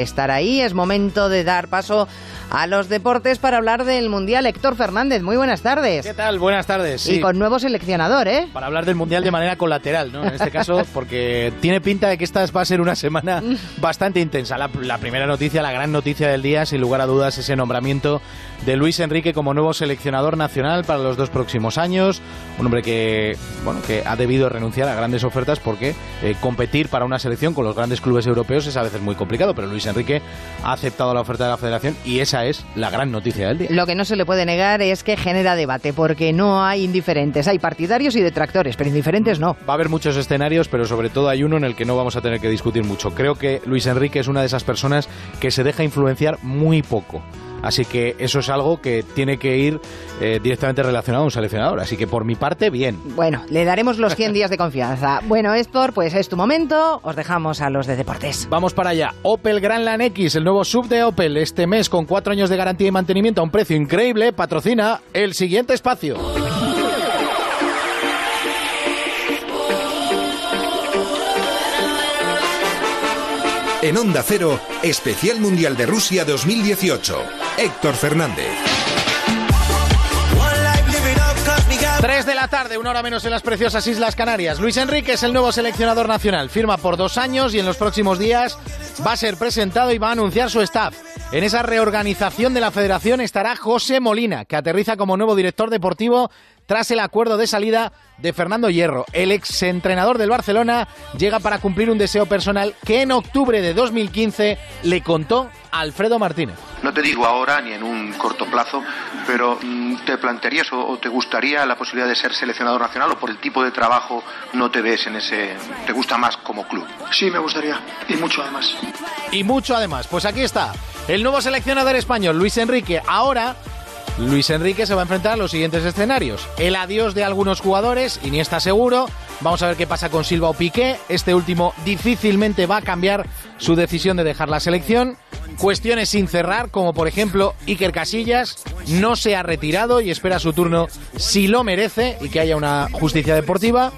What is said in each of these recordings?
estar ahí. Es momento de dar paso a los deportes para hablar del Mundial. Héctor Fernández, muy buenas tardes. ¿Qué tal? Buenas tardes. Y con nuevo seleccionador, ¿eh? Para hablar del Mundial de manera colateral, ¿no? En este caso, porque tiene pinta de que esta va a ser una semana bastante intensa. La, la primera noticia, la gran noticia del día, sin lugar a dudas, ese nombramiento de Luis Enrique como nuevo seleccionador nacional para los dos próximos años. Un hombre que, bueno, que ha debido renunciar a grandes ofertas porque eh, competir para una selección con los grandes clubes europeos es a veces muy complicado, pero Luis Enrique ha aceptado la oferta de la federación y esa es la gran noticia del día. Lo que no se le puede negar es que genera debate, porque no hay indiferentes, hay partidarios y detractores, pero indiferentes no. Va a haber muchos escenarios, pero sobre todo hay uno en el que no vamos a tener que discutir mucho. Creo que Luis Enrique es una de esas personas que se deja influenciar muy poco. Así que eso es algo que tiene que ir eh, directamente relacionado a un seleccionador. Así que por mi parte, bien. Bueno, le daremos los 100 días de confianza. Bueno, Héctor, pues es tu momento. Os dejamos a los de deportes. Vamos para allá. Opel Grandland X, el nuevo sub de Opel, este mes con cuatro años de garantía y mantenimiento a un precio increíble, patrocina el siguiente espacio. En Onda Cero, Especial Mundial de Rusia 2018. Héctor Fernández. 3 de la tarde, una hora menos en las preciosas Islas Canarias. Luis Enrique es el nuevo seleccionador nacional. Firma por dos años y en los próximos días va a ser presentado y va a anunciar su staff. En esa reorganización de la federación estará José Molina, que aterriza como nuevo director deportivo tras el acuerdo de salida de Fernando Hierro. El exentrenador del Barcelona llega para cumplir un deseo personal que en octubre de 2015 le contó Alfredo Martínez. No te digo ahora ni en un corto plazo, pero mm, ¿te plantearías o, te gustaría la posibilidad de ser seleccionador nacional o por el tipo de trabajo no te ves en ese... te gusta más como club? Sí, me gustaría. Y mucho además. Y mucho además. Pues aquí está. El nuevo seleccionador español, Luis Enrique, ahora Luis Enrique se va a enfrentar a los siguientes escenarios. El adiós de algunos jugadores, y ni está seguro. Vamos a ver qué pasa con Silva o Piqué. Este último difícilmente va a cambiar su decisión de dejar la selección. Cuestiones sin cerrar, como por ejemplo Iker Casillas, no se ha retirado y espera su turno si lo merece y que haya una justicia deportiva.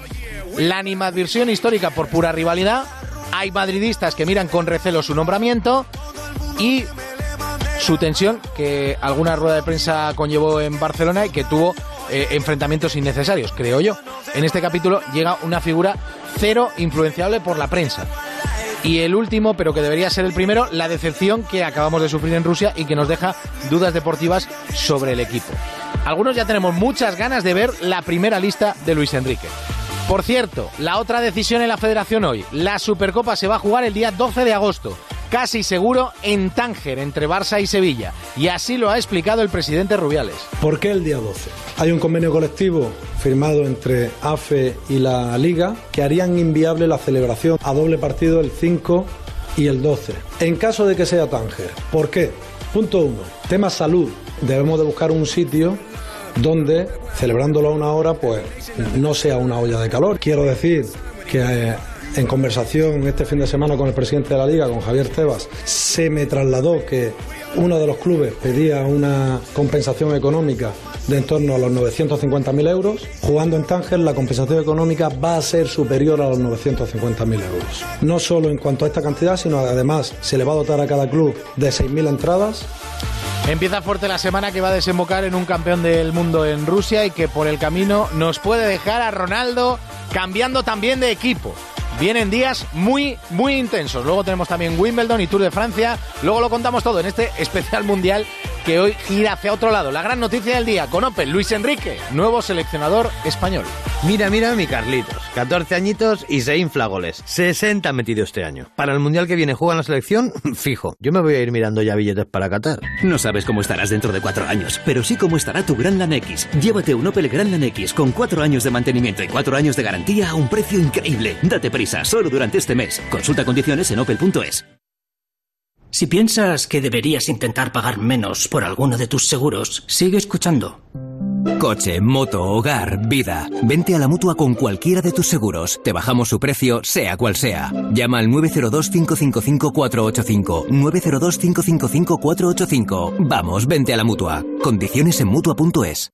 La animadversión histórica por pura rivalidad. Hay madridistas que miran con recelo su nombramiento. Y su tensión que alguna rueda de prensa conllevó en Barcelona y que tuvo eh, enfrentamientos innecesarios, creo yo. En este capítulo llega una figura cero influenciable por la prensa. Y el último, pero que debería ser el primero, la decepción que acabamos de sufrir en Rusia y que nos deja dudas deportivas sobre el equipo. Algunos ya tenemos muchas ganas de ver la primera lista de Luis Enrique. Por cierto, la otra decisión en la federación hoy, la Supercopa se va a jugar el día 12 de agosto casi seguro en Tánger, entre Barça y Sevilla. Y así lo ha explicado el presidente Rubiales. ¿Por qué el día 12? Hay un convenio colectivo firmado entre AFE y la Liga que harían inviable la celebración a doble partido el 5 y el 12. En caso de que sea Tánger, ¿por qué? Punto 1. Tema salud. Debemos de buscar un sitio donde, celebrándolo a una hora, pues no sea una olla de calor. Quiero decir que eh, en conversación este fin de semana con el presidente de la liga, con Javier Tebas, se me trasladó que uno de los clubes pedía una compensación económica de en torno a los 950.000 euros. Jugando en Tánger, la compensación económica va a ser superior a los 950.000 euros. No solo en cuanto a esta cantidad, sino además se le va a dotar a cada club de 6.000 entradas. Empieza fuerte la semana que va a desembocar en un campeón del mundo en Rusia y que por el camino nos puede dejar a Ronaldo cambiando también de equipo. Vienen días muy, muy intensos. Luego tenemos también Wimbledon y Tour de Francia. Luego lo contamos todo en este especial mundial que hoy gira hacia otro lado. La gran noticia del día con Opel, Luis Enrique, nuevo seleccionador español. Mira, mira mi Carlitos. 14 añitos y se infla goles. 60 metido este año. Para el mundial que viene juega en la selección, fijo. Yo me voy a ir mirando ya billetes para Qatar. No sabes cómo estarás dentro de cuatro años, pero sí cómo estará tu Grandland X. Llévate un Opel Grandland X con cuatro años de mantenimiento y cuatro años de garantía a un precio increíble. Date prisa, solo durante este mes. Consulta condiciones en opel.es. Si piensas que deberías intentar pagar menos por alguno de tus seguros, sigue escuchando. Coche, moto, hogar, vida. Vente a la mutua con cualquiera de tus seguros. Te bajamos su precio, sea cual sea. Llama al 902-555-485. 902-555-485. Vamos, vente a la mutua. Condiciones en mutua.es.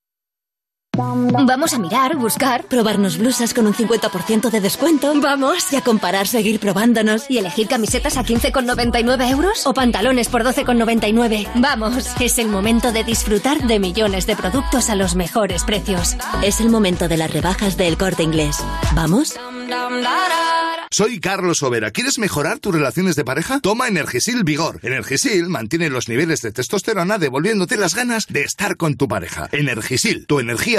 Vamos a mirar, buscar, probarnos blusas con un 50% de descuento. Vamos. Y a comparar, seguir probándonos. ¿Y elegir camisetas a 15,99 euros? ¿O pantalones por 12,99? Vamos. Es el momento de disfrutar de millones de productos a los mejores precios. Es el momento de las rebajas del corte inglés. ¿Vamos? Soy Carlos Overa. ¿Quieres mejorar tus relaciones de pareja? Toma Energisil Vigor. Energisil mantiene los niveles de testosterona devolviéndote las ganas de estar con tu pareja. Energisil, tu energía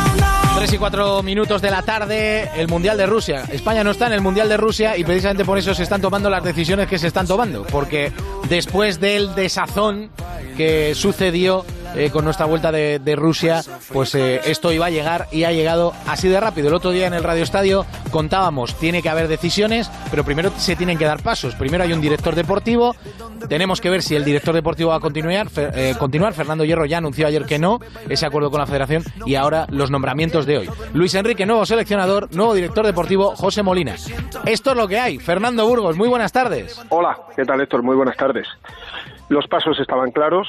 3 y 4 minutos de la tarde, el Mundial de Rusia. España no está en el Mundial de Rusia y precisamente por eso se están tomando las decisiones que se están tomando. Porque después del desazón que sucedió eh, con nuestra vuelta de, Rusia, pues eh, esto iba a llegar y ha llegado así de rápido. El otro día en el Radio Estadio contábamos, tiene que haber decisiones, pero primero se tienen que dar pasos. Primero hay un director deportivo, tenemos que ver si el director deportivo va a continuar. Eh, continuar. Fernando Hierro ya anunció ayer que no, ese acuerdo con la federación, y ahora los nombramientos de hoy. Luis Enrique, nuevo seleccionador, nuevo director deportivo, José Molina. Esto es lo que hay. Fernando Burgos, muy buenas tardes. Hola, ¿qué tal Héctor? Muy buenas tardes. Los pasos estaban claros,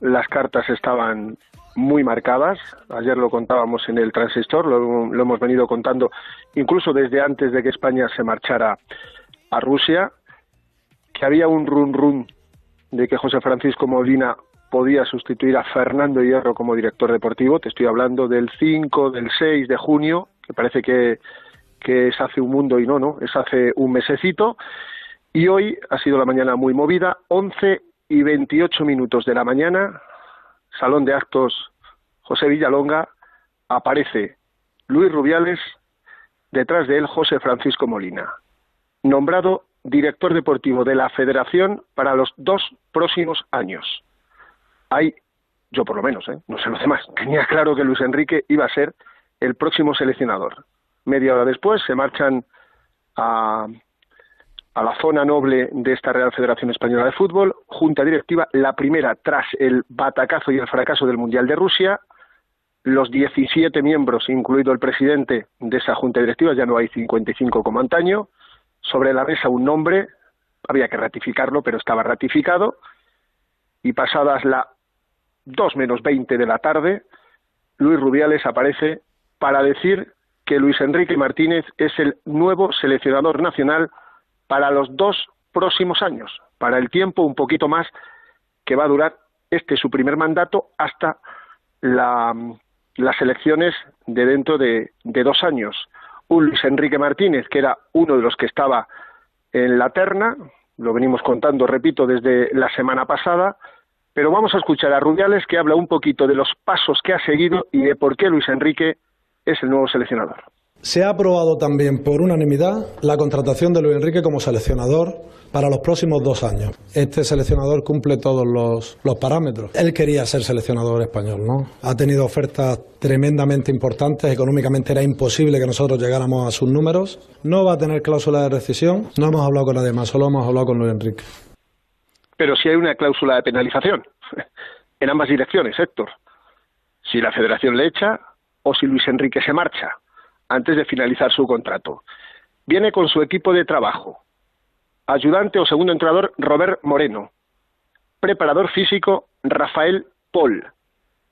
las cartas estaban muy marcadas. Ayer lo contábamos en el transistor, lo, hemos venido contando incluso desde antes de que España se marchara a Rusia, que había un run run de que José Francisco Molina podía sustituir a Fernando Hierro como director deportivo. Te estoy hablando del 5, del 6 de junio, que parece que, que es hace un mundo y no, no, es hace un mesecito. Y hoy ha sido la mañana muy movida, 11 y 28 minutos de la mañana, Salón de Actos José Villalonga, aparece Luis Rubiales, detrás de él José Francisco Molina, nombrado director deportivo de la Federación para los dos próximos años. Hay, yo por lo menos, ¿eh? no sé los demás, tenía claro que Luis Enrique iba a ser el próximo seleccionador. Media hora después se marchan a, a la zona noble de esta Real Federación Española de Fútbol, junta directiva, la primera tras el batacazo y el fracaso del Mundial de Rusia, los 17 miembros, incluido el presidente de esa junta directiva, ya no hay 55 como antaño, sobre la mesa un nombre, había que ratificarlo, pero estaba ratificado, y pasadas las 2 menos 20 de la tarde, Luis Rubiales aparece para decir que Luis Enrique Martínez es el nuevo seleccionador nacional para los dos próximos años, para el tiempo un poquito más que va a durar este su primer mandato hasta la, las elecciones de dentro de, dos años. Un Luis Enrique Martínez, que era uno de los que estaba en la terna, lo venimos contando, repito, desde la semana pasada, pero vamos a escuchar a Rubiales que habla un poquito de los pasos que ha seguido y de por qué Luis Enrique es el nuevo seleccionador. Se ha aprobado también por unanimidad la contratación de Luis Enrique como seleccionador para los próximos dos años. Este seleccionador cumple todos los, parámetros. Él quería ser seleccionador español, ¿no? Ha tenido ofertas tremendamente importantes, económicamente era imposible que nosotros llegáramos a sus números. No va a tener cláusula de rescisión, no hemos hablado con nadie más, solo hemos hablado con Luis Enrique. Pero sí hay una cláusula de penalización en ambas direcciones, Héctor. Si la federación le echa o si Luis Enrique se marcha antes de finalizar su contrato. Viene con su equipo de trabajo. Ayudante o segundo entrenador Robert Moreno. Preparador físico Rafael Paul.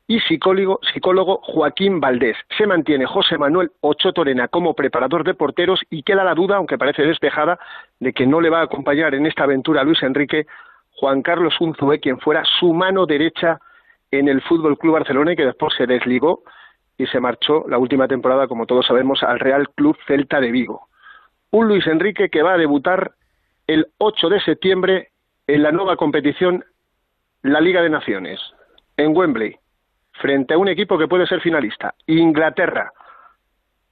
Y psicólogo, psicólogo Joaquín Valdés. Se mantiene José Manuel Ocho Torena como preparador de porteros y queda la duda, aunque parece despejada, de que no le va a acompañar en esta aventura Luis Enrique Juan Carlos Unzué, quien fuera su mano derecha en el Fútbol Club Barcelona y que después se desligó y se marchó la última temporada, como todos sabemos, al Real Club Celta de Vigo. Un Luis Enrique que va a debutar el 8 de septiembre en la nueva competición, la Liga de Naciones, en Wembley, frente a un equipo que puede ser finalista, Inglaterra.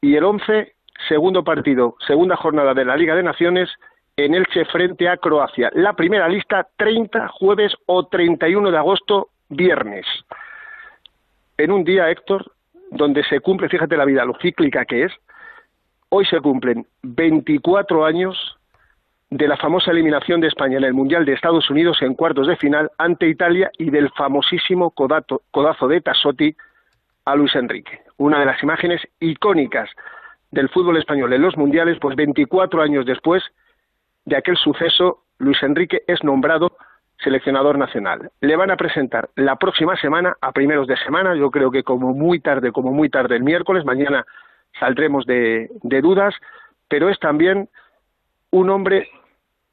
Y el 11, segundo partido, segunda jornada de la Liga de Naciones, en Elche frente a Croacia. La primera lista, 30 jueves o 31 de agosto, viernes. En un día, Héctor, donde se cumple, fíjate la vida, lo cíclica que es, Hoy se cumplen 24 años de la famosa eliminación de España en el Mundial de Estados Unidos en cuartos de final ante Italia y del famosísimo codazo de Tassotti a Luis Enrique. Una de las imágenes icónicas del fútbol español en los mundiales, pues 24 años después de aquel suceso, Luis Enrique es nombrado seleccionador nacional. Le van a presentar la próxima semana, a primeros de semana, yo creo que como muy tarde, como muy tarde el miércoles, mañana saldremos de, dudas, pero es también un hombre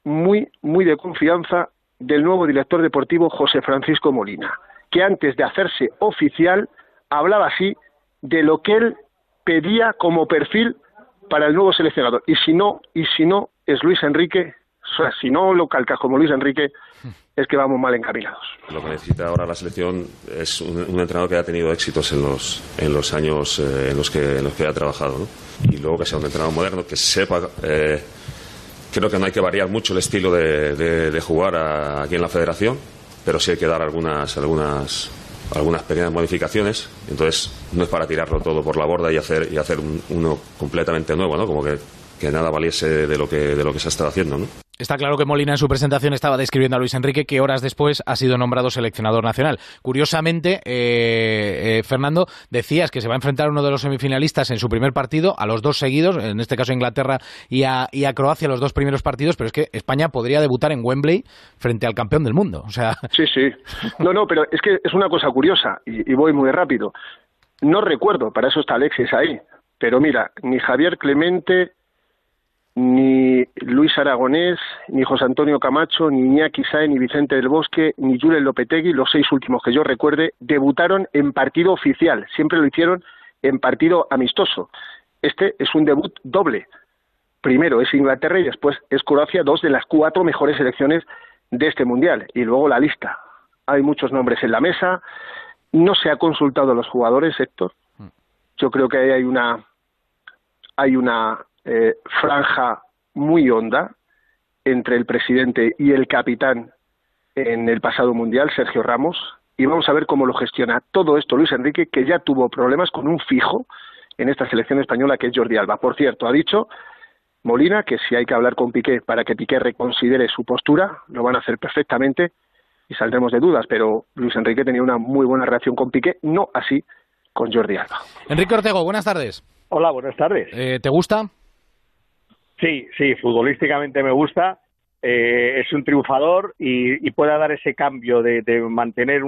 muy, muy de confianza del nuevo director deportivo José Francisco Molina, que antes de hacerse oficial hablaba así de lo que él pedía como perfil para el nuevo seleccionador. Y si no, y si no es Luis Enrique, o sea, si no lo calcas como Luis Enrique, es que vamos mal encaminados. Lo que necesita ahora la selección es un, entrenador que haya tenido éxitos en los, en los años eh, en, los que, en los que ha trabajado. ¿no? Y luego que sea un entrenador moderno, que sepa eh, Creo que no hay que variar mucho el estilo de, jugar aquí en la federación, pero sí hay que dar algunas, algunas, algunas pequeñas modificaciones. Entonces, no es para tirarlo todo por la borda y hacer, y hacer uno completamente nuevo, ¿no? Como que, que nada valiese de lo que, de lo que se ha estado haciendo, ¿no? Está claro que Molina en su presentación estaba describiendo a Luis Enrique que horas después ha sido nombrado seleccionador nacional. Curiosamente, eh, eh, Fernando, decías que se va a enfrentar a uno de los semifinalistas en su primer partido, a los dos seguidos, en este caso a Inglaterra y a, Croacia, los dos primeros partidos, pero es que España podría debutar en Wembley frente al campeón del mundo. Sí, sí. No, no, pero es que es una cosa curiosa y, y voy muy rápido. No recuerdo, para eso está Alexis ahí, pero mira, ni Javier Clemente ni Luis Aragonés, ni José Antonio Camacho, ni Iñaki Sae, ni Vicente del Bosque, ni Julen Lopetegui, los seis últimos que yo recuerde, debutaron en partido oficial, siempre lo hicieron en partido amistoso. Este es un debut doble. Primero es Inglaterra y después es Croacia, dos de las cuatro mejores selecciones de este mundial. Y luego la lista. Hay muchos nombres en la mesa. No se ha consultado a los jugadores, Héctor. Mm. Yo creo que hay una hay una eh, franja muy honda entre el presidente y el capitán en el pasado mundial, Sergio Ramos, y vamos a ver cómo lo gestiona todo esto Luis Enrique, que ya tuvo problemas con un fijo en esta selección española que es Jordi Alba. Por cierto, ha dicho Molina que si hay que hablar con Piqué para que Piqué reconsidere su postura, lo van a hacer perfectamente y saldremos de dudas, pero Luis Enrique tenía una muy buena relación con Piqué, no así con Jordi Alba. Enrique Ortego, buenas tardes. Hola, buenas tardes. Eh, ¿Te gusta? Sí, sí, futbolísticamente me gusta. Eh, es un triunfador y, puede dar ese cambio de, mantener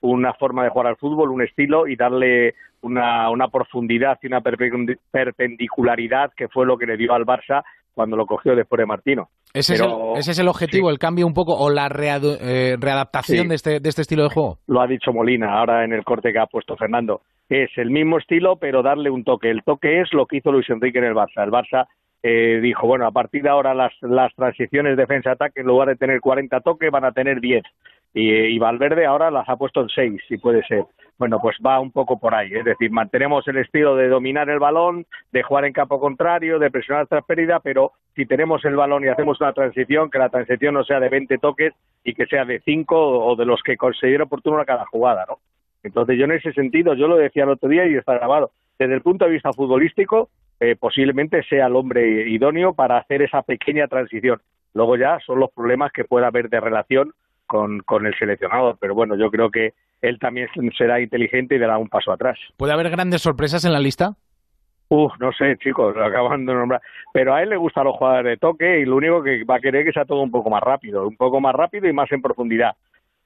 una forma de jugar al fútbol, un estilo y darle una, profundidad y una perpendicularidad que fue lo que le dio al Barça cuando lo cogió después de Martino. ¿Ese, es, el, objetivo, el cambio un poco o la eh, readaptación de, este, de este estilo de juego? Lo ha dicho Molina ahora en el corte que ha puesto Fernando. Es el mismo estilo, pero darle un toque. El toque es lo que hizo Luis Enrique en el Barça. El Barça eh, dijo, bueno, a partir de ahora las, las transiciones defensa-ataque, en lugar de tener 40 toques, van a tener 10. Y, Valverde ahora las ha puesto en 6, si puede ser. Bueno, pues va un poco por ahí. Es decir, mantenemos el estilo de dominar el balón, de jugar en campo contrario, de presionar tras pérdida, pero si tenemos el balón y hacemos una transición, que la transición no sea de 20 toques y que sea de 5 o de los que considero oportuno a cada jugada, ¿no? Entonces yo en ese sentido, yo lo decía el otro día y está grabado, desde el punto de vista futbolístico, eh, posiblemente sea el hombre idóneo para hacer esa pequeña transición. Luego ya son los problemas que pueda haber de relación con, con el seleccionador, pero bueno, yo creo que él también será inteligente y dará un paso atrás. ¿Puede haber grandes sorpresas en la lista? Uf, no sé, chicos, lo acaban de nombrar. Pero a él le gustan los jugadores de toque y lo único que va a querer es que sea todo un poco más rápido, un poco más rápido y más en profundidad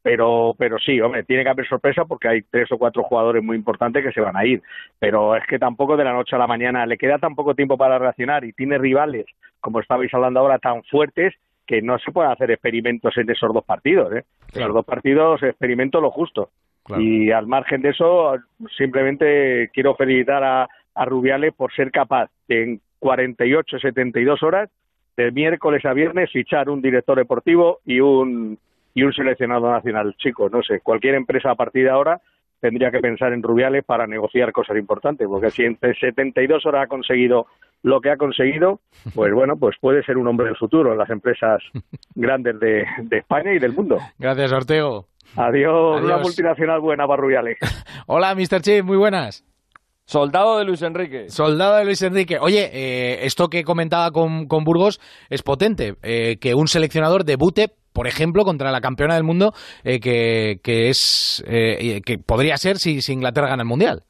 pero pero sí, hombre, tiene que haber sorpresa porque hay tres o cuatro jugadores muy importantes que se van a ir, pero es que tampoco de la noche a la mañana le queda tan poco tiempo para reaccionar y tiene rivales, como estabais hablando ahora, tan fuertes que no se pueden hacer experimentos en esos dos partidos, ¿eh? En los dos partidos experimento lo justo. Y al margen de eso, simplemente quiero felicitar a, a Rubiales por ser capaz de en 48, 72 horas, de miércoles a viernes, fichar un director deportivo y un y un seleccionado nacional chico. No sé, cualquier empresa a partir de ahora tendría que pensar en Rubiales para negociar cosas importantes, porque si en 72 horas ha conseguido lo que ha conseguido, pues bueno, pues puede ser un hombre del futuro en las empresas grandes de, España y del mundo. Gracias, Ortego. Adiós, una multinacional buena para Rubiales. Hola, Mr. Chip, muy buenas. Soldado de Luis Enrique. Soldado de Luis Enrique. Oye, eh, esto que comentaba con, con Burgos es potente. Eh, que un seleccionador debute, por ejemplo, contra la campeona del mundo, eh, que, que, es que podría ser si, si Inglaterra gana el Mundial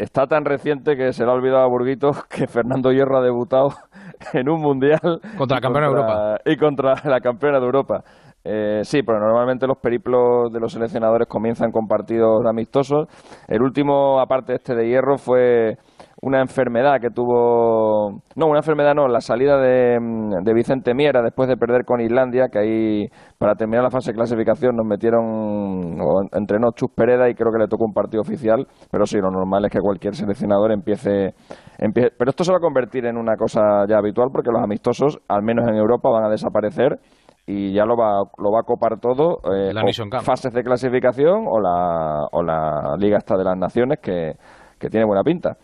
está tan reciente que se le ha olvidado a Burguito que Fernando Hierro ha debutado en un mundial. Contra la campeona de Europa. Y contra la campeona de Europa. Eh, sí, pero normalmente los periplos de los seleccionadores comienzan con partidos amistosos. El último, aparte de este de hierro, fue una enfermedad que tuvo. No, una enfermedad no, la salida de, de, Vicente Miera después de perder con Islandia, que ahí, para terminar la fase de clasificación, nos metieron. O entrenó Chus Pereda y creo que le tocó un partido oficial. Pero sí, lo normal es que cualquier seleccionador empiece, empiece. Pero esto se va a convertir en una cosa ya habitual porque los amistosos, al menos en Europa, van a desaparecer y ya lo va, lo va a copar todo, eh, fases de clasificación o la, o la Liga esta de las Naciones que, que tiene buena pinta.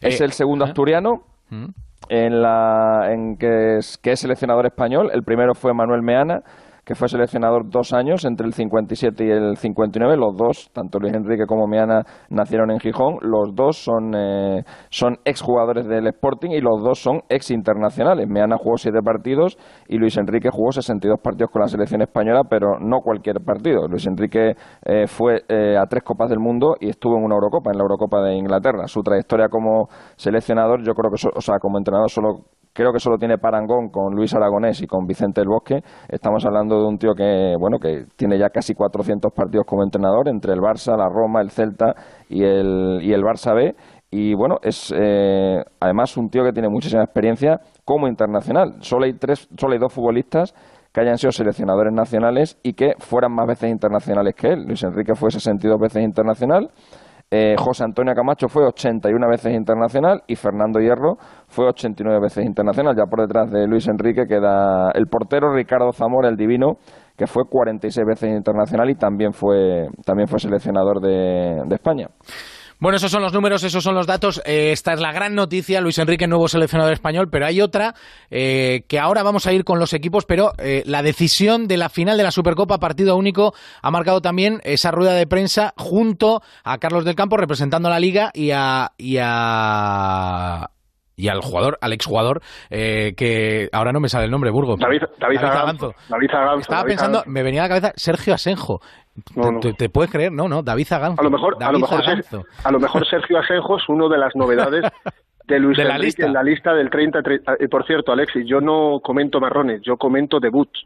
Es eh, el segundo asturiano mm. en, la, en que, es, que es seleccionador español. El primero fue Manuel Meana que fue seleccionador dos años, entre el 57 y el 59. Los dos, tanto Luis Enrique como Meana, nacieron en Gijón. Los dos son, eh, son exjugadores del Sporting y los dos son ex internacionales. Meana jugó siete partidos y Luis Enrique jugó 62 partidos con la selección española, pero no cualquier partido. Luis Enrique eh, fue eh, a tres Copas del Mundo y estuvo en una Eurocopa, en la Eurocopa de Inglaterra. Su trayectoria como seleccionador, yo creo que, o sea, como entrenador, solo creo que solo tiene parangón con Luis Aragonés y con Vicente el Bosque. Estamos hablando de un tío que, bueno, que tiene ya casi 400 partidos como entrenador entre el Barça, la Roma, el Celta y el, y el Barça B. Y bueno, es eh, además un tío que tiene muchísima experiencia como internacional. Solo hay, tres, solo hay dos futbolistas que hayan sido seleccionadores nacionales y que fueran más veces internacionales que él. Luis Enrique fue 62 veces internacional. Eh, José Antonio Camacho fue 81 veces internacional y Fernando Hierro fue 89 veces internacional. Ya por detrás de Luis Enrique queda el portero Ricardo Zamora, el divino, que fue 46 veces internacional y también fue, también fue seleccionador de España. Bueno, esos son los números, esos son los datos. Eh, esta es la gran noticia, Luis Enrique, nuevo seleccionador español, pero hay otra eh, que ahora vamos a ir con los equipos, pero eh, la decisión de la final de la Supercopa, partido único, ha marcado también esa rueda de prensa junto a Carlos del Campo representando a la liga y a, y a y al jugador, al exjugador, eh, que ahora no me sale el nombre, Burgos. David, David, David Estaba pensando, me venía a la cabeza Sergio Asenjo. ¿Te, puedes creer? No, no, David Aganzo. A lo mejor, a lo mejor, a lo mejor Sergio Asenjo es uno de las novedades de Luis Enrique lista. en la lista del 30, Y por cierto, Alexis, yo no comento marrones, yo comento debuts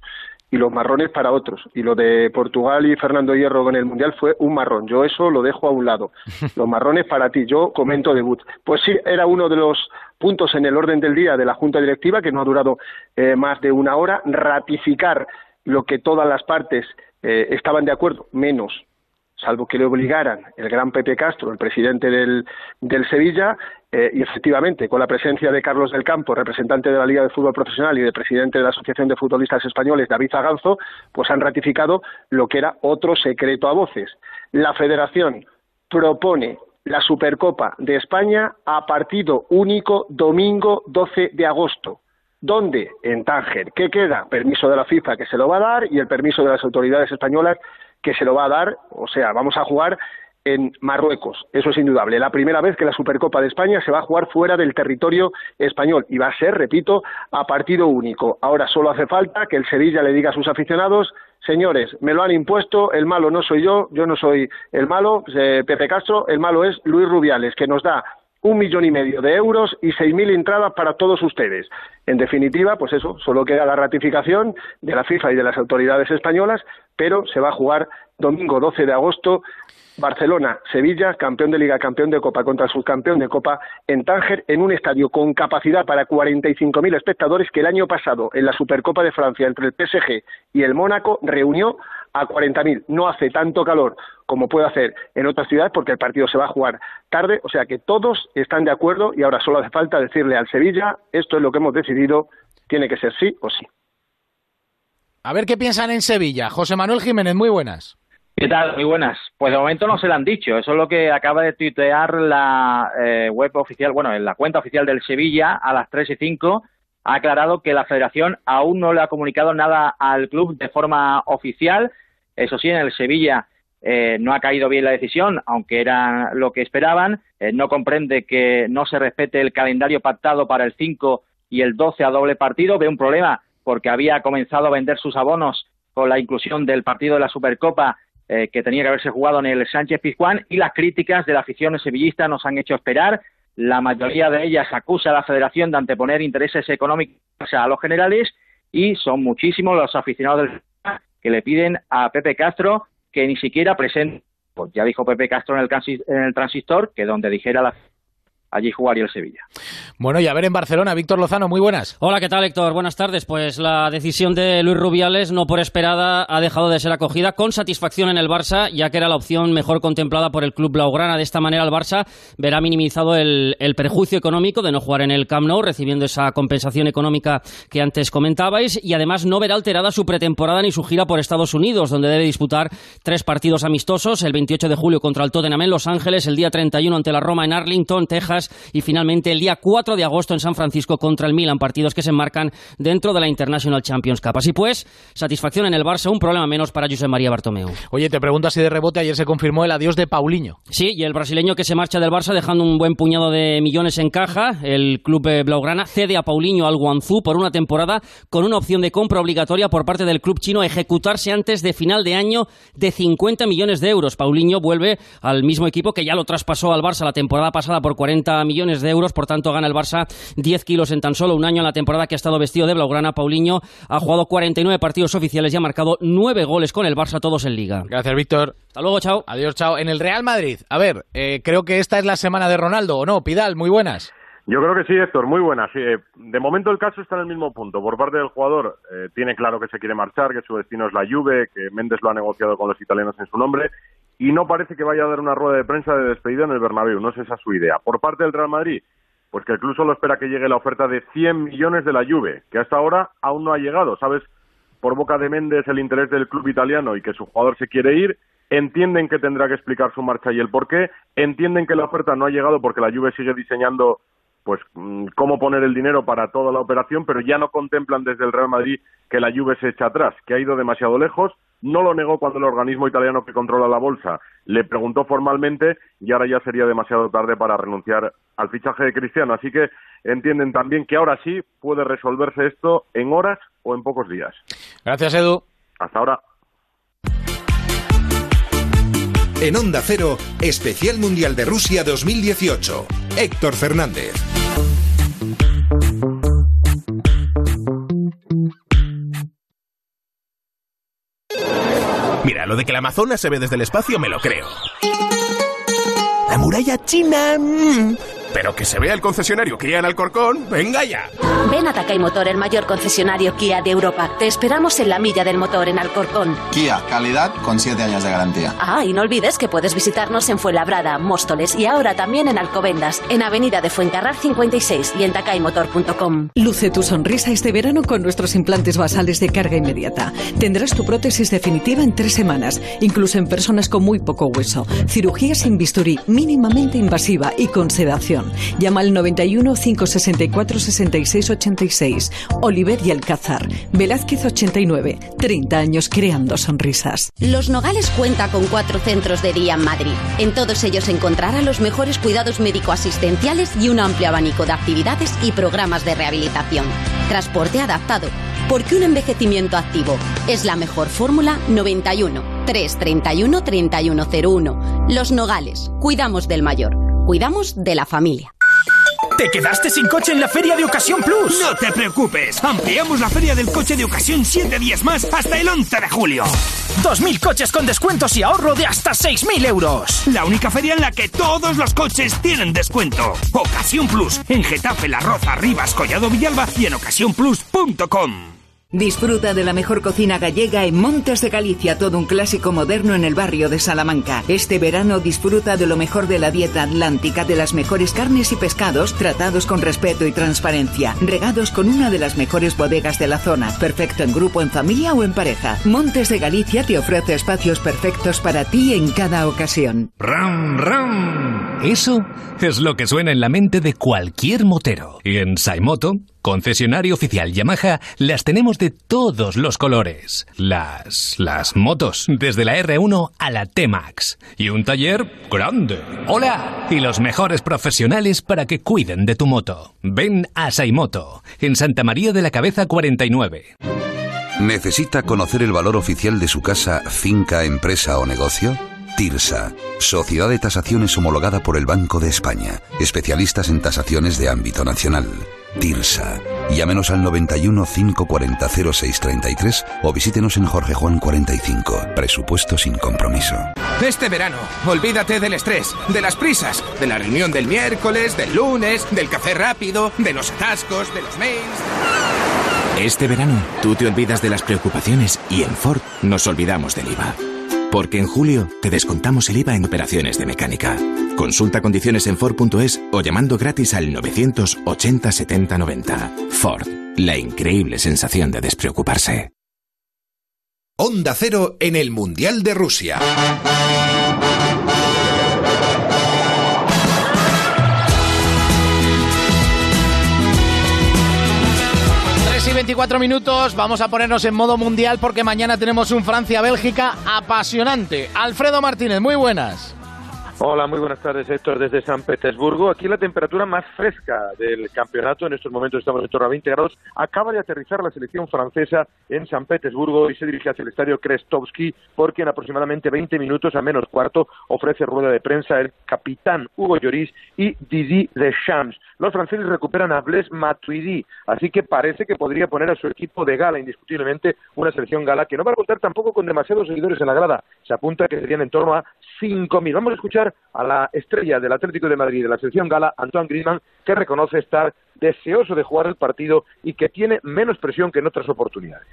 y los marrones para otros. Y lo de Portugal y Fernando Hierro en el Mundial fue un marrón. Yo eso lo dejo a un lado. Los marrones para ti. Yo comento debut. Pues sí, era uno de los puntos en el orden del día de la Junta Directiva, que no ha durado eh, más de una hora, ratificar lo que todas las partes eh, estaban de acuerdo, menos salvo que le obligaran el gran Pepe Castro, el presidente del, del Sevilla, eh, y efectivamente, con la presencia de Carlos del Campo, representante de la Liga de Fútbol Profesional y de presidente de la Asociación de Futbolistas Españoles, David Zaganzo, pues han ratificado lo que era otro secreto a voces. La Federación propone la Supercopa de España a partido único domingo 12 de agosto. ¿Dónde? En Tánger. ¿Qué queda? Permiso de la FIFA que se lo va a dar y el permiso de las autoridades españolas que se lo va a dar. O sea, vamos a jugar en Marruecos. Eso es indudable. La primera vez que la Supercopa de España se va a jugar fuera del territorio español y va a ser, repito, a partido único. Ahora solo hace falta que el Sevilla le diga a sus aficionados, señores, me lo han impuesto, el malo no soy yo, yo no soy el malo, eh, Pepe Castro, el malo es Luis Rubiales, que nos da un millón y medio de euros y seis mil entradas para todos ustedes. En definitiva, pues eso, solo queda la ratificación de la FIFA y de las autoridades españolas, pero se va a jugar domingo 12 de agosto Barcelona, Sevilla, campeón de Liga, campeón de Copa contra subcampeón de Copa en Tánger, en un estadio con capacidad para 45.000 espectadores que el año pasado en la Supercopa de Francia entre el PSG y el Mónaco reunió a 40.000. No hace tanto calor como puede hacer en otras ciudades porque el partido se va a jugar tarde, o sea que todos están de acuerdo y ahora solo hace falta decirle al Sevilla, esto es lo que hemos decidido, tiene que ser sí o sí. A ver qué piensan en Sevilla. José Manuel Jiménez, muy buenas. ¿Qué tal? Muy buenas. Pues de momento no se lo han dicho. Eso es lo que acaba de tuitear la eh, web oficial, bueno, en la cuenta oficial del Sevilla a las 3 y 5. Ha aclarado que la federación aún no le ha comunicado nada al club de forma oficial. Eso sí, en el Sevilla eh, no ha caído bien la decisión, aunque era lo que esperaban. Eh, no comprende que no se respete el calendario pactado para el 5 y el 12 a doble partido. Ve un problema porque había comenzado a vender sus abonos con la inclusión del partido de la Supercopa eh, que tenía que haberse jugado en el Sánchez Pizjuán y las críticas de la afición sevillista nos han hecho esperar. La mayoría de ellas acusa a la Federación de anteponer intereses económicos a los generales y son muchísimos los aficionados del que le piden a Pepe Castro que ni siquiera presente. Pues ya dijo Pepe Castro en el, en el transistor que donde dijera la allí jugaría el Sevilla. Bueno, y a ver en Barcelona, Víctor Lozano, muy buenas. Hola, ¿qué tal, Héctor? Buenas tardes. Pues la decisión de Luis Rubiales, no por esperada, ha dejado de ser acogida con satisfacción en el Barça, ya que era la opción mejor contemplada por el club blaugrana. De esta manera, el Barça verá minimizado el, el perjuicio económico de no jugar en el Camp Nou, recibiendo esa compensación económica que antes comentabais, y además no verá alterada su pretemporada ni su gira por Estados Unidos, donde debe disputar tres partidos amistosos, el 28 de julio contra el Tottenham en Los Ángeles, el día 31 ante la Roma en Arlington, Texas, y finalmente el día 4 de agosto en San Francisco contra el Milan, partidos que se enmarcan dentro de la International Champions Cup. Así pues, satisfacción en el Barça, un problema menos para José María Bartomeu. Oye, te pregunto así de rebote, ayer se confirmó el adiós de Paulinho. Sí, y el brasileño que se marcha del Barça dejando un buen puñado de millones en caja, el club eh, blaugrana cede a Paulinho al Guangzhou por una temporada con una opción de compra obligatoria por parte del club chino a ejecutarse antes de final de año de 50 millones de euros. Paulinho vuelve al mismo equipo que ya lo traspasó al Barça la temporada pasada por 40 millones de euros, por tanto gana el Barça 10 kilos en tan solo un año en la temporada que ha estado vestido de blaugrana. Paulinho ha jugado 49 partidos oficiales y ha marcado 9 goles con el Barça, todos en Liga. Gracias, Víctor. Hasta luego, chao. Adiós, chao. En el Real Madrid, a ver, eh, creo que esta es la semana de Ronaldo, ¿o no? Pidal, muy buenas. Yo creo que sí, Héctor, muy buenas. Eh, de momento el caso está en el mismo punto. Por parte del jugador, eh, tiene claro que se quiere marchar, que su destino es la Juve, que Méndez lo ha negociado con los italianos en su nombre y no parece que vaya a dar una rueda de prensa de despedida en el Bernabéu. No es esa su idea. Por parte del Real Madrid, pues que el club solo espera que llegue la oferta de 100 millones de la Juve, que hasta ahora aún no ha llegado. ¿Sabes? Por boca de Méndez el interés del club italiano y que su jugador se quiere ir, entienden que tendrá que explicar su marcha y el por qué, entienden que la oferta no ha llegado porque la Juve sigue diseñando pues mm, cómo poner el dinero para toda la operación, pero ya no contemplan desde el Real Madrid que la Juve se echa atrás, que ha ido demasiado lejos. No lo negó cuando el organismo italiano que controla la bolsa le preguntó formalmente y ahora ya sería demasiado tarde para renunciar al fichaje de Cristiano. Así que entienden también que ahora sí puede resolverse esto en horas o en pocos días. Gracias, Edu. Hasta ahora. En Onda Cero, Especial Mundial de Rusia 2018. Héctor Fernández. Mira, lo de que la Amazonas se ve desde el espacio me lo creo. La muralla china... Mm. Pero que se vea el concesionario Kia en Alcorcón, venga ya. Ven a Takay Motor, el mayor concesionario Kia de Europa. Te esperamos en la milla del motor en Alcorcón. Kia, calidad con 7 años de garantía. Ah, y no olvides que puedes visitarnos en Fuenlabrada, Móstoles y ahora también en Alcobendas, en Avenida de Fuencarral 56 y en takaymotor.com. Luce tu sonrisa este verano con nuestros implantes basales de carga inmediata. Tendrás tu prótesis definitiva en tres semanas, incluso en personas con muy poco hueso. Cirugía sin bisturí, mínimamente invasiva y con sedación. Llama al 91 564 66 86. Oliver y Alcázar. Velázquez 89. 30 años creando sonrisas. Los Nogales cuenta con cuatro centros de día en Madrid. En todos ellos encontrará los mejores cuidados médico-asistenciales y un amplio abanico de actividades y programas de rehabilitación. Transporte adaptado. Porque un envejecimiento activo es la mejor fórmula 91 331 3101. Los Nogales. Cuidamos del mayor. Cuidamos de la familia. ¿Te quedaste sin coche en la Feria de Ocasión Plus? No te preocupes. Ampliamos la Feria del Coche de Ocasión 7 días más hasta el 11 de julio. 2.000 coches con descuentos y ahorro de hasta 6.000 euros. La única feria en la que todos los coches tienen descuento. Ocasión Plus. En Getafe, La Roza, Rivas, Collado Villalba y en ocasiónplus.com. Disfruta de la mejor cocina gallega en Montes de Galicia, todo un clásico moderno en el barrio de Salamanca. Este verano disfruta de lo mejor de la dieta atlántica, de las mejores carnes y pescados tratados con respeto y transparencia, regados con una de las mejores bodegas de la zona, perfecto en grupo, en familia o en pareja. Montes de Galicia te ofrece espacios perfectos para ti en cada ocasión. ¡Ram, ram! Eso es lo que suena en la mente de cualquier motero. Y en Saimoto Concesionario oficial Yamaha las tenemos de todos los colores. Las las motos, desde la R1 a la T-Max. Y un taller grande. Hola, y los mejores profesionales para que cuiden de tu moto. Ven a Saimoto, en Santa María de la Cabeza 49. ¿Necesita conocer el valor oficial de su casa, finca, empresa o negocio? TIRSA, Sociedad de Tasaciones homologada por el Banco de España, especialistas en tasaciones de ámbito nacional. TIRSA. Llámenos al 91 540 0633 o visítenos en Jorge Juan 45. Presupuesto sin compromiso. Este verano, olvídate del estrés, de las prisas, de la reunión del miércoles, del lunes, del café rápido, de los atascos, de los mails. Este verano, tú te olvidas de las preocupaciones y en Ford nos olvidamos del IVA. Porque en julio te descontamos el IVA en operaciones de mecánica. Consulta condiciones en Ford.es o llamando gratis al 980 70 90. Ford, la increíble sensación de despreocuparse. Onda Cero en el Mundial de Rusia. 24 minutos, vamos a ponernos en modo mundial porque mañana tenemos un Francia-Bélgica apasionante. Alfredo Martínez, muy buenas. Hola, muy buenas tardes, Héctor, desde San Petersburgo. Aquí la temperatura más fresca del campeonato, en estos momentos estamos en torno a 20 grados. Acaba de aterrizar la selección francesa en San Petersburgo y se dirige hacia el estadio Krestovsky porque en aproximadamente 20 minutos, a menos cuarto, ofrece rueda de prensa el capitán Hugo Lloris y Didi Deschamps. Los franceses recuperan a Blaise Matuidi, así que parece que podría poner a su equipo de gala, indiscutiblemente, una selección gala que no va a contar tampoco con demasiados seguidores en la grada. Se apunta que serían en torno a 5.000. Vamos a escuchar a la estrella del Atlético de Madrid de la selección gala, Antoine Griezmann, que reconoce estar deseoso de jugar el partido y que tiene menos presión que en otras oportunidades.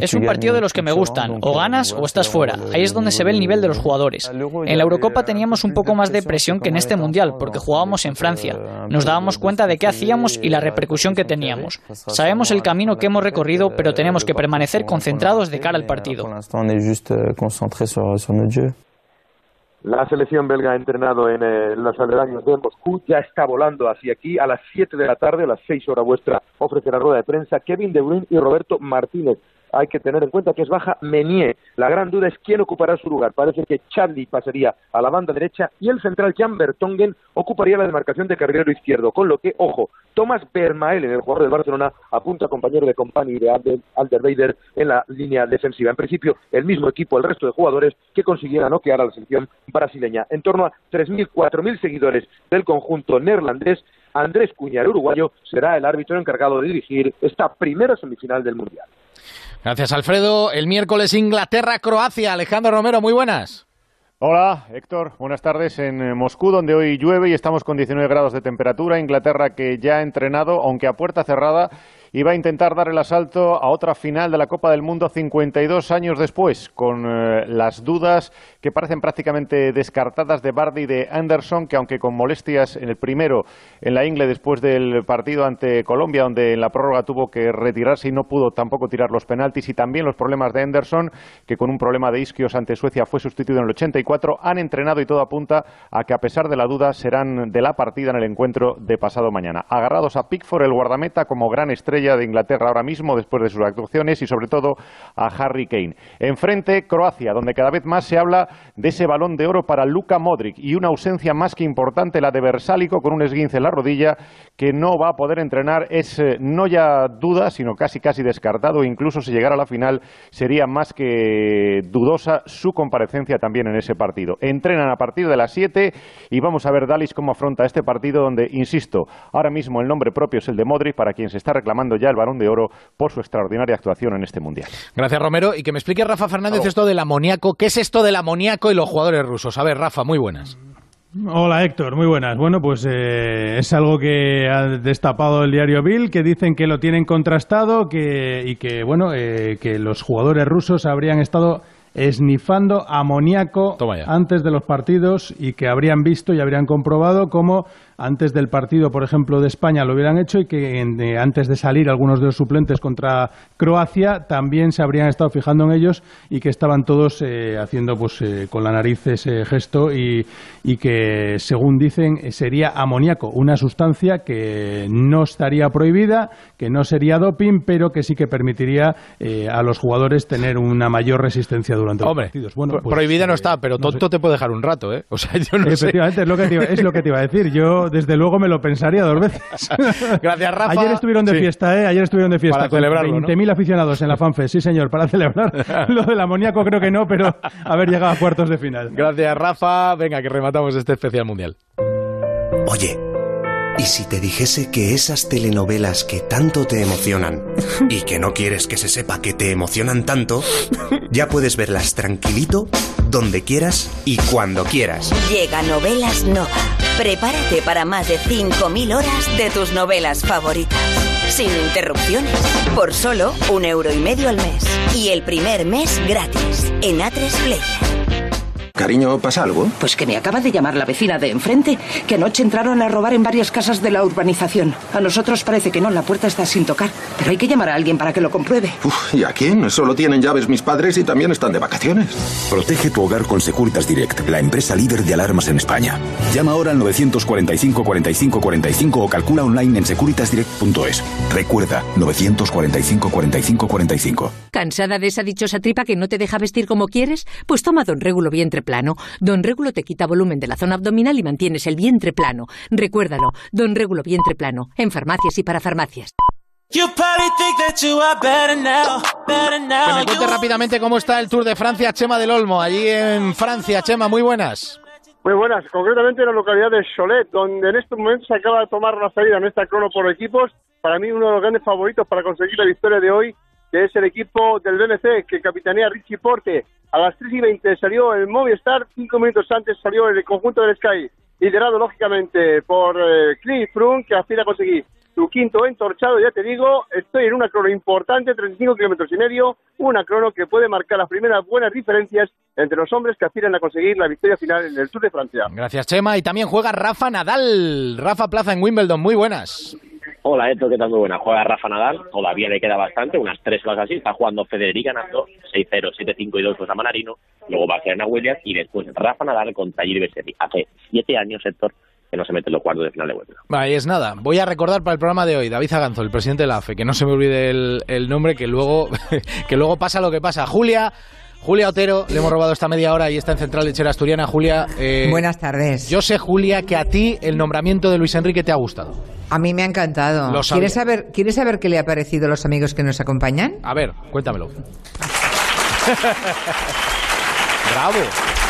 Es un partido de los que me gustan, o ganas o estás fuera. Ahí es donde se ve el nivel de los jugadores. En la Eurocopa teníamos un poco más de presión que en este Mundial, porque jugábamos en Francia. Nos dábamos cuenta de qué hacíamos y la repercusión que teníamos. Sabemos el camino que hemos recorrido, pero tenemos que permanecer concentrados de cara al partido. La selección belga ha entrenado en eh, los aledaños de Moscú, ya está volando hacia aquí. A las 7 de la tarde, a las 6 horas vuestra, ofrecerá rueda de prensa Kevin De Bruyne y Roberto Martínez hay que tener en cuenta que es baja Menier. La gran duda es quién ocupará su lugar. Parece que Charlie pasaría a la banda derecha y el central Jan Bertongen ocuparía la demarcación de carrilero izquierdo. Con lo que, ojo, Thomas Vermaelen, el jugador del Barcelona, apunta compañero de Company de Alder, en la línea defensiva. En principio, el mismo equipo, el resto de jugadores que consiguieran noquear a la selección brasileña. En torno a 3.000, 4.000 seguidores del conjunto neerlandés, Andrés Cuñar, uruguayo, será el árbitro encargado de dirigir esta primera semifinal del Mundial. Gracias, Alfredo. El miércoles Inglaterra-Croacia. Alejandro Romero, muy buenas. Hola, Héctor. Buenas tardes en eh, Moscú, donde hoy llueve y estamos con 19 grados de temperatura. Inglaterra que ya ha entrenado, aunque a puerta cerrada, y va a intentar dar el asalto a otra final de la Copa del Mundo 52 años después, con eh, las dudas que parecen prácticamente descartadas de Bardi y de Anderson, que aunque con molestias en el primero en la Ingle después del partido ante Colombia, donde en la prórroga tuvo que retirarse y no pudo tampoco tirar los penaltis, y también los problemas de Anderson, que con un problema de isquios ante Suecia fue sustituido en el 84, han entrenado y todo apunta a que a pesar de la duda serán de la partida en el encuentro de pasado mañana. Agarrados a Pickford, el guardameta, como gran estrella de Inglaterra ahora mismo después de sus actuaciones y sobre todo a Harry Kane. Enfrente, Croacia, donde cada vez más se habla de ese balón de oro para Luka Modric y una ausencia más que importante, la de Versálico, con un esguince en la rodilla que no va a poder entrenar. Es eh, no ya duda, sino casi casi descartado. Incluso si llegara a la final sería más que dudosa su comparecencia también en ese partido. Entrenan a partir de las 7 y vamos a ver Dalis cómo afronta este partido donde, insisto, ahora mismo el nombre propio es el de Modric, para quien se está reclamando ya el Balón de Oro por su extraordinaria actuación en este Mundial. Gracias, Romero. Y que me explique Rafa Fernández esto del amoníaco. ¿Qué es esto del amoníaco y los jugadores rusos? A ver, Rafa, muy buenas. Hola Héctor, muy buenas. Bueno, pues eh, es algo que ha destapado el diario Bill, que dicen que lo tienen contrastado que, y que, bueno, eh, que los jugadores rusos habrían estado esnifando amoníaco antes de los partidos y que habrían visto y habrían comprobado cómo antes del partido, por ejemplo, de España lo hubieran hecho y que eh, antes de salir algunos de los suplentes contra Croacia también se habrían estado fijando en ellos y que estaban todos eh, haciendo pues eh, con la nariz ese gesto y, y que, según dicen, sería amoníaco, una sustancia que no estaría prohibida, que no sería doping, pero que sí que permitiría a los jugadores tener una mayor resistencia durante los partidos. Bueno, pues, prohibida no está, pero tonto te puede dejar un rato, ¿eh? O sea, yo no Efectivamente, Es, lo que te iba, es lo que te iba a decir. Yo desde luego me lo pensaría dos veces. Gracias, Rafa. Ayer estuvieron de fiesta, ¿eh? Ayer estuvieron de fiesta. Para celebrarlo, 20.000 aficionados en la FanFest, sí señor, para celebrar. lo del amoníaco creo que no, pero haber llegado a cuartos de final. Gracias, Rafa. Venga, que rematamos este especial mundial. Oye, ¿y si te dijese que esas telenovelas que tanto te emocionan y que no quieres que se sepa que te emocionan tanto, ya puedes verlas tranquilito, donde quieras y cuando quieras? Llega Novelas Nova Prepárate para más de 5.000 horas de tus novelas favoritas. Sin interrupciones. Por solo un euro y medio al mes. Y el primer mes gratis. En A3 Player. Cariño, ¿pasa algo? Pues que me acaba de llamar la vecina de enfrente, que anoche entraron a robar en varias casas de la urbanización. A nosotros parece que no, la puerta está sin tocar, pero hay que llamar a alguien para que lo compruebe. ¿Y a quién? Solo tienen llaves mis padres y también están de vacaciones. Protege tu hogar con Securitas Direct, la empresa líder de alarmas en España. Llama ahora al 945 45 45 o calcula online en securitasdirect.es. Recuerda, 945 45 45. ¿Cansada de esa dichosa tripa que no te deja vestir como quieres? Pues toma Don Régulo Vientre plano. Don Régulo te quita volumen de la zona abdominal y mantienes el vientre plano. Recuérdalo, Don Régulo vientre plano, en farmacias y para farmacias. Que me cuente rápidamente cómo está el Tour de Francia, Chema del Olmo, allí en Francia. Chema, muy buenas. Muy buenas, concretamente en la localidad de Cholet, donde en este momento se acaba de tomar la salida en esta crono por equipos. Para mí uno de los grandes favoritos para conseguir la victoria de hoy, que es el equipo del BNC, que capitanea Richie Porte. A las 3 y 20 salió el Movistar, cinco minutos antes salió el conjunto del Sky, liderado lógicamente por eh, Cliff Froome, que aspira a conseguir su quinto entorchado, ya te digo, estoy en una crono importante, 35 kilómetros y medio, una crono que puede marcar las primeras buenas diferencias entre los hombres que aspiran a conseguir la victoria final en el Tour de Francia. Gracias, Chema. Y también juega Rafa Nadal. Rafa Plaza en Wimbledon, muy buenas. Hola, Eto, ¿qué tal? Muy buena. Juega Rafa Nadal, todavía le queda bastante, unas tres cosas así. Está jugando Federica ganando 6-0, 7-5 y 2 contra Manarino. Luego va a ser Ana Williams y después Rafa Nadal contra Giri Bessetti. Hace siete años, Héctor, que no se mete en los cuartos de final de vuelta. Vale, es nada. Voy a recordar para el programa de hoy, David Zaganzo, el presidente de la AFE, que no se me olvide el, nombre, que luego, que luego pasa lo que pasa. Julia. Julia Otero, le hemos robado esta media hora y está en Central Lechera Asturiana. Julia. Eh, Buenas tardes. Yo sé, Julia, que a ti el nombramiento de Luis Enrique te ha gustado. A mí me ha encantado. ¿Quieres saber, ¿Quieres saber qué le ha parecido a los amigos que nos acompañan? A ver, cuéntamelo. Bravo.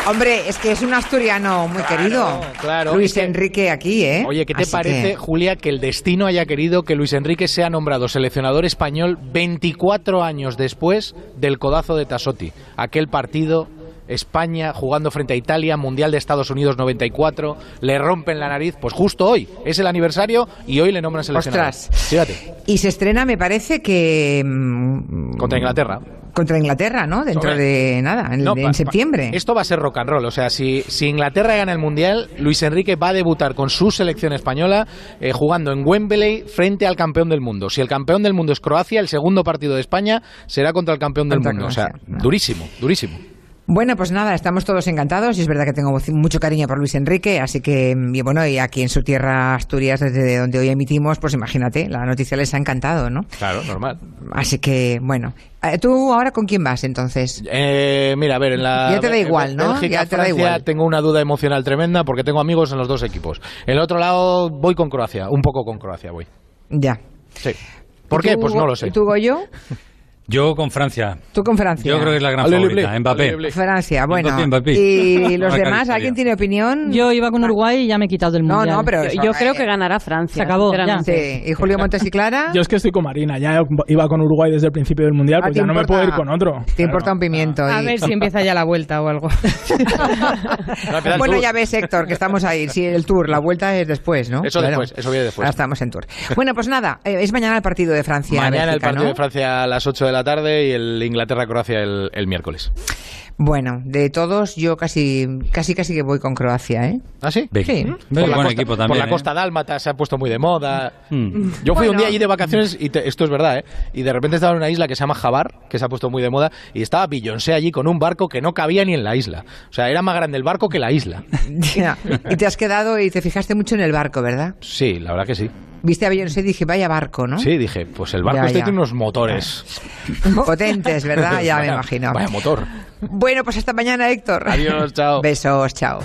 Hombre, es que es un asturiano muy querido. Claro. Luis Enrique aquí, ¿eh? Oye, ¿qué te parece, Julia, que el destino haya querido que Luis Enrique sea nombrado seleccionador español 24 años después del codazo de Tasotti? Aquel partido España jugando frente a Italia, Mundial de Estados Unidos 94, le rompen la nariz, pues justo hoy es el aniversario y hoy le nombran seleccionador. Ostras. Fíjate. Y se estrena, me parece que... Mm, Contra Inglaterra contra Inglaterra, ¿no? Dentro de nada, en, septiembre. Esto va a ser rock and roll. O sea, si, si Inglaterra gana el Mundial, Luis Enrique va a debutar con su selección española eh, jugando en Wembley frente al campeón del mundo. Si el campeón del mundo es Croacia, el segundo partido de España será contra el campeón del mundo. o sea, durísimo, durísimo. Bueno, pues nada, estamos todos encantados y es verdad que tengo mucho cariño por Luis Enrique, así que, y bueno, y aquí en su tierra Asturias, desde donde hoy emitimos, pues imagínate, la noticia les ha encantado, ¿no? Claro, normal. Así que, bueno. Eh, ¿Tú ahora con quién vas entonces? Eh, mira, a ver, en la. Ya te da igual, ¿no? ya te da igual. Tengo una duda emocional tremenda porque tengo amigos en los dos equipos. En el otro lado voy con Croacia, un poco con Croacia voy. Ya. Sí. ¿Por qué? Pues no lo sé. ¿Y tú, Goyo? Yo con Francia. ¿Tú con Francia? Yo creo que es la gran favorita, Mbappé. Francia, bueno. ¿Y los demás? ¿Alguien tiene opinión? Yo iba con Uruguay y ya me he quitado del Mundial. No, no, pero... Yo, creo que ganará Francia. Se acabó, ya. Sí. ¿Y Julio Montes y Clara? Yo es que estoy con Marina. Ya iba con Uruguay desde el principio del Mundial, pues ya no me puedo ir con otro. Te importa un pimiento. A ver si empieza ya la vuelta o algo. bueno, ya ves, Héctor, que estamos ahí. Sí, el Tour, la vuelta es después, ¿no? Eso después, eso viene después. Ahora estamos en Tour. Bueno, pues nada, eh, es mañana el partido de Francia. Mañana el partido de Francia a las 8 de la tarde y el Inglaterra-Croacia el, el miércoles. Bueno, de todos, yo casi, casi, casi que voy con Croacia, ¿eh? ¿Ah, sí? Sí. Por, la buen costa, equipo por también, la ¿eh? costa dálmata se ha puesto muy de moda. Mm. Yo fui un día allí de vacaciones y te- esto es verdad, ¿eh? Y de repente estaba en una isla que se llama Jabar, que se ha puesto muy de moda, y estaba Beyoncé allí con un barco que no cabía ni en la isla. O sea, era más grande el barco que la isla. Y te has quedado y te fijaste mucho en el barco, ¿verdad? Sí, la verdad que sí. Viste a Beyoncé y dije, vaya barco, ¿no? Sí, dije, pues el barco Ya, este ya. tiene unos motores. Potentes, ¿verdad? Ya me imagino. Vaya motor. Bueno, pues hasta mañana, Héctor. Adiós, chao. Besos, chao.